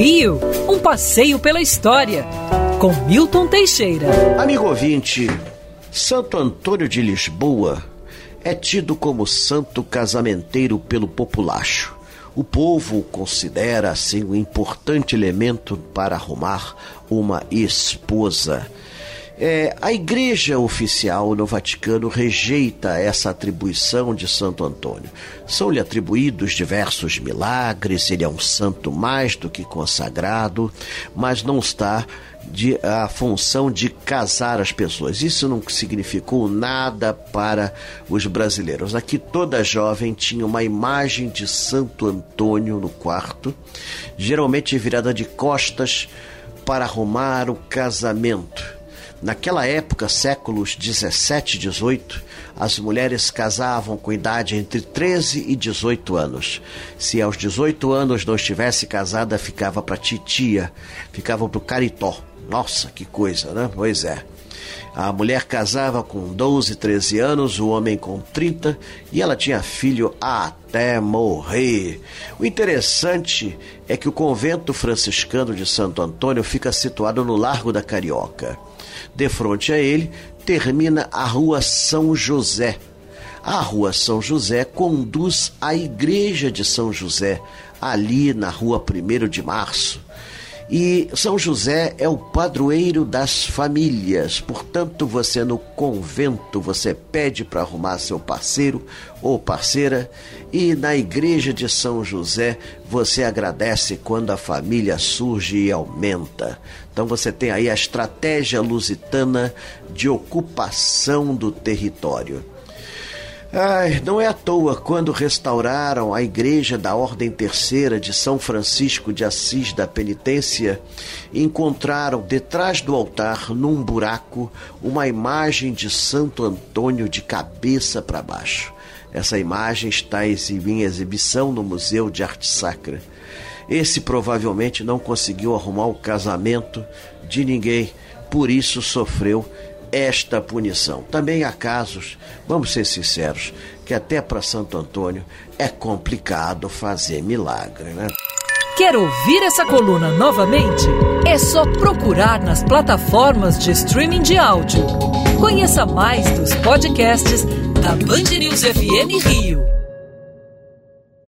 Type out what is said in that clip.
Rio, um passeio pela história, com Milton Teixeira. Amigo ouvinte, Santo Antônio de Lisboa é tido como santo casamenteiro pelo populacho. O povo considera assim um importante elemento para arrumar uma esposa. É, a Igreja Oficial no Vaticano rejeita essa atribuição de Santo Antônio. São-lhe atribuídos diversos milagres, ele é um santo mais do que consagrado, mas não está de, a função de casar as pessoas. Isso não significou nada para os brasileiros. Aqui toda jovem tinha uma imagem de Santo Antônio no quarto, geralmente virada de costas para arrumar o casamento. Naquela época, séculos 17 e 18, as mulheres casavam com idade entre 13 e 18 anos. Se aos 18 anos não estivesse casada, ficava para titia, ficava para o caritó. Nossa, que coisa, né? Pois é. A mulher casava com 12, 13 anos, o homem com 30 e ela tinha filho até morrer. O interessante é que o convento franciscano de Santo Antônio fica situado no Largo da Carioca. De frente a ele termina a Rua São José. A Rua São José conduz à Igreja de São José, ali na Rua 1 de Março. E São José é o padroeiro das famílias, portanto, você no convento você pede para arrumar seu parceiro ou parceira, e na igreja de São José você agradece quando a família surge e aumenta. Então você tem aí a estratégia lusitana de ocupação do território. Ai, não é à toa quando restauraram a igreja da Ordem Terceira de São Francisco de Assis da Penitência, encontraram detrás do altar, num buraco, uma imagem de Santo Antônio de cabeça para baixo. Essa imagem está em exibição no Museu de Arte Sacra. Esse provavelmente não conseguiu arrumar o casamento de ninguém, por isso sofreu esta punição. Também há casos, vamos ser sinceros, que até para Santo Antônio é complicado fazer milagre, né? Quer ouvir essa coluna novamente? É só procurar nas plataformas de streaming de áudio. Conheça mais dos podcasts da Band News FM Rio.